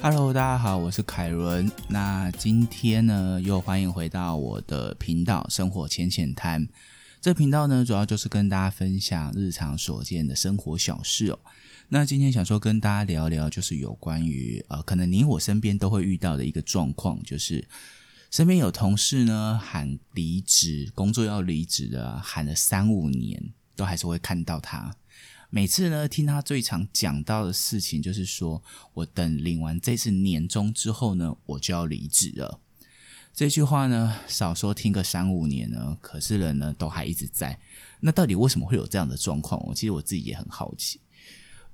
Hello，大家好，我是凯伦。那今天呢，又欢迎回到我的频道“生活浅浅谈”。这频道呢，主要就是跟大家分享日常所见的生活小事哦。那今天想说跟大家聊聊，就是有关于呃，可能你我身边都会遇到的一个状况，就是身边有同事呢喊离职，工作要离职的，喊了三五年，都还是会看到他。每次呢，听他最常讲到的事情，就是说我等领完这次年终之后呢，我就要离职了。这句话呢，少说听个三五年呢，可是人呢都还一直在。那到底为什么会有这样的状况？我其实我自己也很好奇。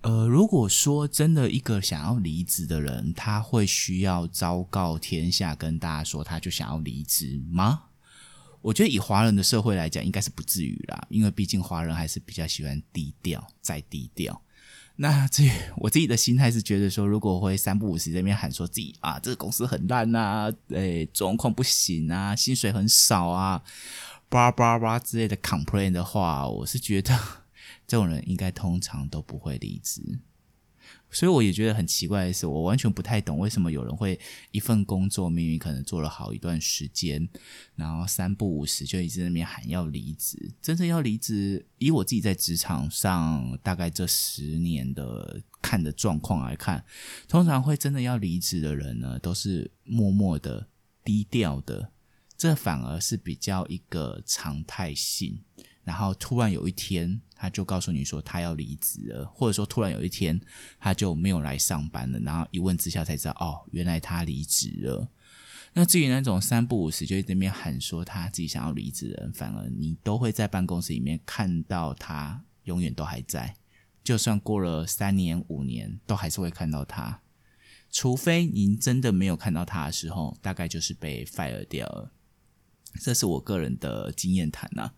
呃，如果说真的一个想要离职的人，他会需要昭告天下跟大家说，他就想要离职吗？我觉得以华人的社会来讲，应该是不至于啦，因为毕竟华人还是比较喜欢低调，再低调。那 至于我自己的心态是觉得说，如果会三不五时这边喊说自己啊，这个公司很烂呐，诶，状况不行啊，薪水很少啊，叭叭叭之类的 complain 的话，我是觉得 这种人应该通常都不会离职。所以我也觉得很奇怪的是，我完全不太懂为什么有人会一份工作明明可能做了好一段时间，然后三不五时就一直那边喊要离职。真正要离职，以我自己在职场上大概这十年的看的状况来看，通常会真的要离职的人呢，都是默默的、低调的，这反而是比较一个常态性。然后突然有一天，他就告诉你说他要离职了，或者说突然有一天他就没有来上班了，然后一问之下才知道，哦，原来他离职了。那至于那种三不五时就在那边喊说他自己想要离职的人，反而你都会在办公室里面看到他，永远都还在，就算过了三年五年，都还是会看到他。除非您真的没有看到他的时候，大概就是被 fire 掉了。这是我个人的经验谈呐。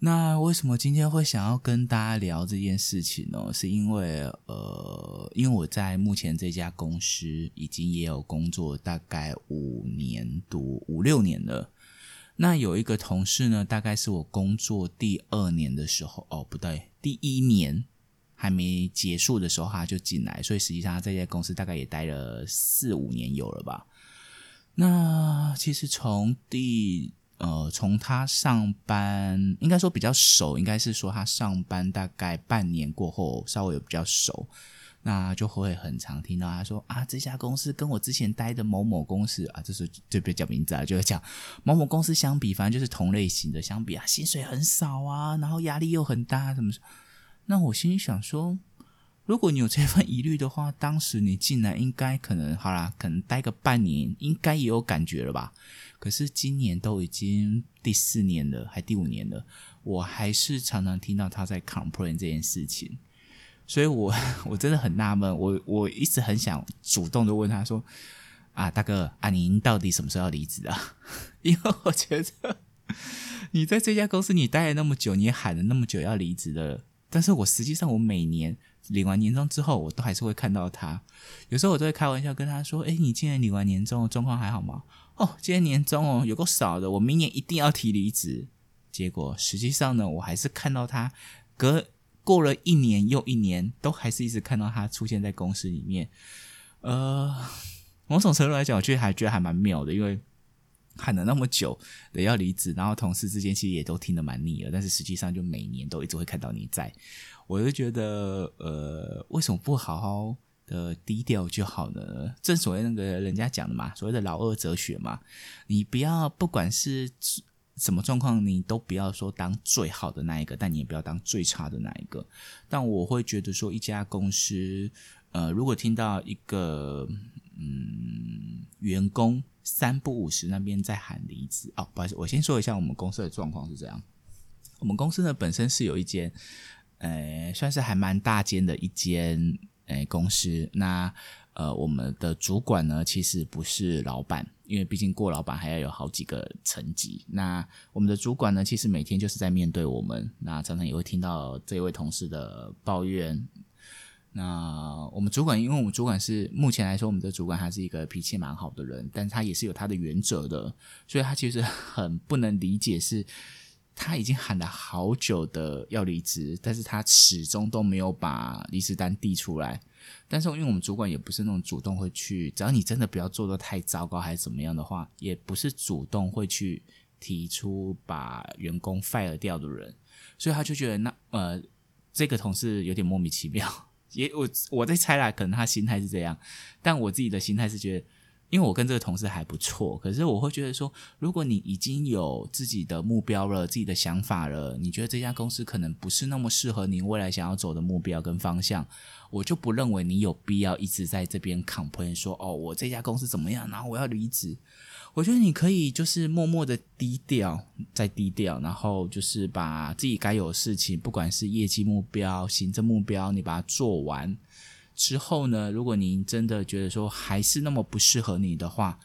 那为什么今天会想要跟大家聊这件事情呢？是因为呃，因为我在目前这家公司已经也有工作大概五年多五六年了。那有一个同事呢，大概是我工作第二年的时候，哦，不对，第一年还没结束的时候他就进来，所以实际上他这家公司大概也待了四五年有了吧。那其实从第呃，从他上班，应该说比较熟，应该是说他上班大概半年过后，稍微有比较熟，那就会很常听到他说啊，这家公司跟我之前待的某某公司啊，这是就别讲名字啊，就会讲某某公司相比，反正就是同类型的相比啊，薪水很少啊，然后压力又很大，怎么？那我心里想说。如果你有这份疑虑的话，当时你进来应该可能好啦，可能待个半年，应该也有感觉了吧？可是今年都已经第四年了，还第五年了，我还是常常听到他在 complain 这件事情，所以我 我真的很纳闷，我我一直很想主动的问他说：“啊，大哥啊，您到底什么时候要离职啊？” 因为我觉得你在这家公司你待了那么久，你也喊了那么久要离职的，但是我实际上我每年。领完年终之后，我都还是会看到他。有时候我都会开玩笑跟他说：“哎，你今年领完年终，状况还好吗？”哦，今年年终哦，有够少的，我明年一定要提离职。结果实际上呢，我还是看到他隔过了一年又一年，都还是一直看到他出现在公司里面。呃，某种程度来讲，我觉得还觉得还蛮妙的，因为喊了那么久的要离职，然后同事之间其实也都听得蛮腻了，但是实际上就每年都一直会看到你在。我就觉得，呃，为什么不好好的低调就好呢？正所谓那个人家讲的嘛，所谓的老二哲学嘛，你不要不管是什么状况，你都不要说当最好的那一个，但你也不要当最差的那一个。但我会觉得说，一家公司，呃，如果听到一个嗯员工三不五时那边在喊离职，哦，不好意思，我先说一下我们公司的状况是这样。我们公司呢本身是有一间。呃，算是还蛮大间的一间诶公司。那呃，我们的主管呢，其实不是老板，因为毕竟过老板还要有好几个层级。那我们的主管呢，其实每天就是在面对我们，那常常也会听到这位同事的抱怨。那我们主管，因为我们主管是目前来说，我们的主管他是一个脾气蛮好的人，但他也是有他的原则的，所以他其实很不能理解是。他已经喊了好久的要离职，但是他始终都没有把离职单递出来。但是因为我们主管也不是那种主动会去，只要你真的不要做的太糟糕还是怎么样的话，也不是主动会去提出把员工 fire 掉的人，所以他就觉得那呃这个同事有点莫名其妙。也我我在猜啦，可能他心态是这样，但我自己的心态是觉得。因为我跟这个同事还不错，可是我会觉得说，如果你已经有自己的目标了、自己的想法了，你觉得这家公司可能不是那么适合你未来想要走的目标跟方向，我就不认为你有必要一直在这边 complain 说哦，我这家公司怎么样，然后我要离职。我觉得你可以就是默默的低调，再低调，然后就是把自己该有的事情，不管是业绩目标、行政目标，你把它做完。之后呢？如果您真的觉得说还是那么不适合你的话，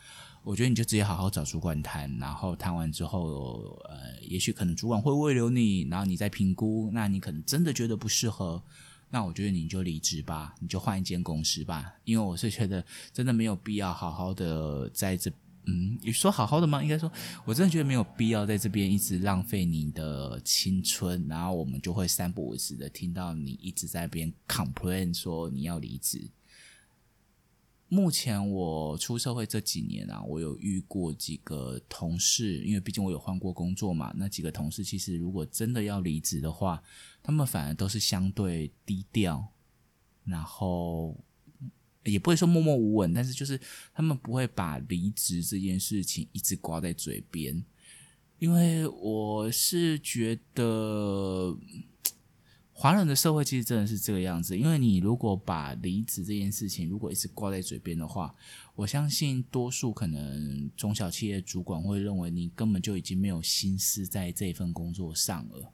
我觉得你就直接好好找主管谈，然后谈完之后，呃，也许可能主管会慰留你，然后你再评估，那你可能真的觉得不适合，那我觉得你就离职吧，你就换一间公司吧，因为我是觉得真的没有必要好好的在这。嗯，你说好好的吗？应该说，我真的觉得没有必要在这边一直浪费你的青春，然后我们就会三不五时的听到你一直在边 complain 说你要离职。目前我出社会这几年啊，我有遇过几个同事，因为毕竟我有换过工作嘛，那几个同事其实如果真的要离职的话，他们反而都是相对低调，然后。也不会说默默无闻，但是就是他们不会把离职这件事情一直挂在嘴边，因为我是觉得华人的社会其实真的是这个样子。因为你如果把离职这件事情如果一直挂在嘴边的话，我相信多数可能中小企业主管会认为你根本就已经没有心思在这份工作上了，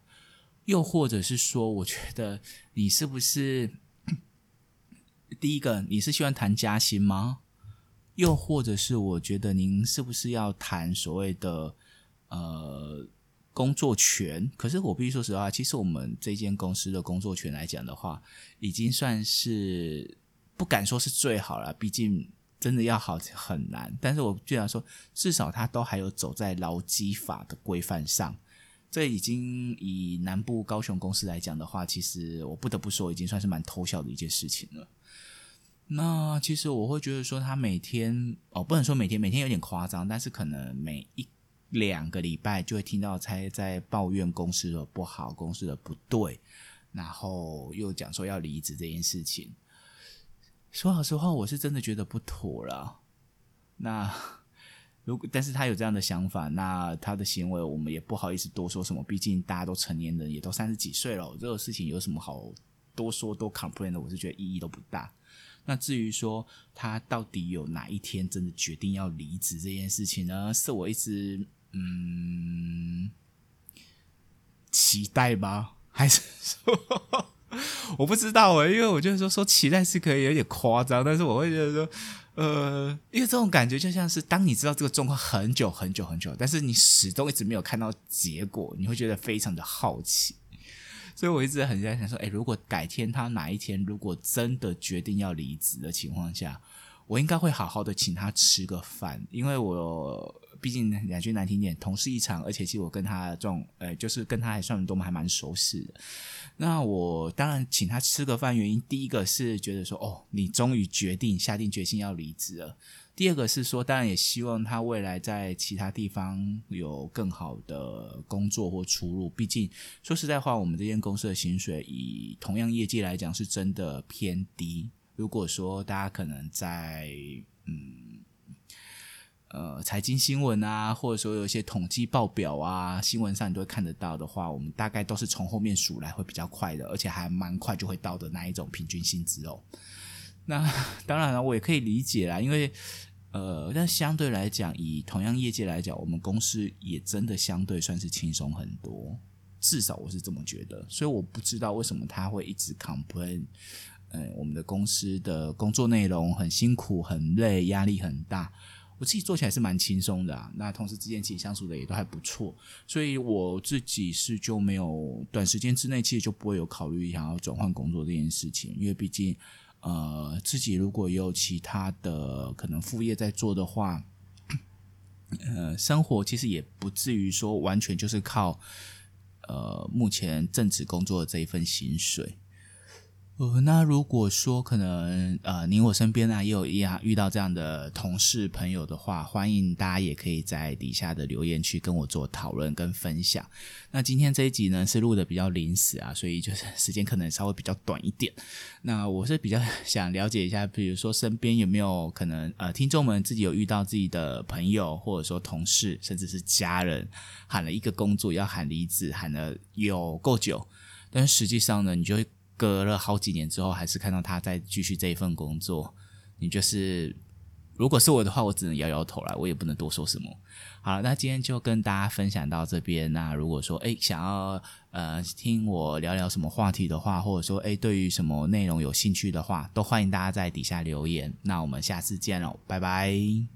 又或者是说，我觉得你是不是？第一个，你是希望谈加薪吗？又或者是我觉得您是不是要谈所谓的呃工作权？可是我必须说实话，其实我们这间公司的工作权来讲的话，已经算是不敢说是最好了，毕竟真的要好很难。但是我居然说，至少它都还有走在劳基法的规范上。这已经以南部高雄公司来讲的话，其实我不得不说，已经算是蛮偷笑的一件事情了。那其实我会觉得说，他每天哦，不能说每天，每天有点夸张，但是可能每一两个礼拜就会听到他在抱怨公司的不好，公司的不对，然后又讲说要离职这件事情。说老实话，我是真的觉得不妥了。那如果但是他有这样的想法，那他的行为我们也不好意思多说什么，毕竟大家都成年人，也都三十几岁了，这个事情有什么好多说多 complain 的？我是觉得意义都不大。那至于说他到底有哪一天真的决定要离职这件事情呢？是我一直嗯期待吗？还是说我不知道诶，因为我觉得说说期待是可以有点夸张，但是我会觉得说呃，因为这种感觉就像是当你知道这个状况很久很久很久，但是你始终一直没有看到结果，你会觉得非常的好奇。所以我一直很在想说，哎，如果改天他哪一天如果真的决定要离职的情况下，我应该会好好的请他吃个饭，因为我毕竟两句难听点，同事一场，而且其实我跟他这种，呃，就是跟他还算多么还蛮熟识的。那我当然请他吃个饭，原因第一个是觉得说，哦，你终于决定下定决心要离职了。第二个是说，当然也希望他未来在其他地方有更好的工作或出路。毕竟说实在话，我们这间公司的薪水以同样业绩来讲是真的偏低。如果说大家可能在嗯呃财经新闻啊，或者说有一些统计报表啊，新闻上你都会看得到的话，我们大概都是从后面数来会比较快的，而且还蛮快就会到的那一种平均薪资哦。那当然了，我也可以理解啦，因为，呃，但相对来讲，以同样业界来讲，我们公司也真的相对算是轻松很多，至少我是这么觉得。所以我不知道为什么他会一直 complain，嗯，我们的公司的工作内容很辛苦、很累、压力很大。我自己做起来是蛮轻松的，那同事之间其实相处的也都还不错，所以我自己是就没有短时间之内其实就不会有考虑想要转换工作这件事情，因为毕竟。呃，自己如果有其他的可能副业在做的话，呃，生活其实也不至于说完全就是靠呃目前正职工作的这一份薪水。呃，那如果说可能，呃，您我身边啊也有一样遇到这样的同事朋友的话，欢迎大家也可以在底下的留言区跟我做讨论跟分享。那今天这一集呢是录的比较临时啊，所以就是 时间可能稍微比较短一点。那我是比较 想了解一下，比如说身边有没有可能，呃，听众们自己有遇到自己的朋友或者说同事，甚至是家人，喊了一个工作要喊离职，喊了有够久，但实际上呢，你就会。隔了好几年之后，还是看到他在继续这一份工作，你就是，如果是我的话，我只能摇摇头了，我也不能多说什么。好了，那今天就跟大家分享到这边。那如果说哎想要呃听我聊聊什么话题的话，或者说哎对于什么内容有兴趣的话，都欢迎大家在底下留言。那我们下次见喽，拜拜。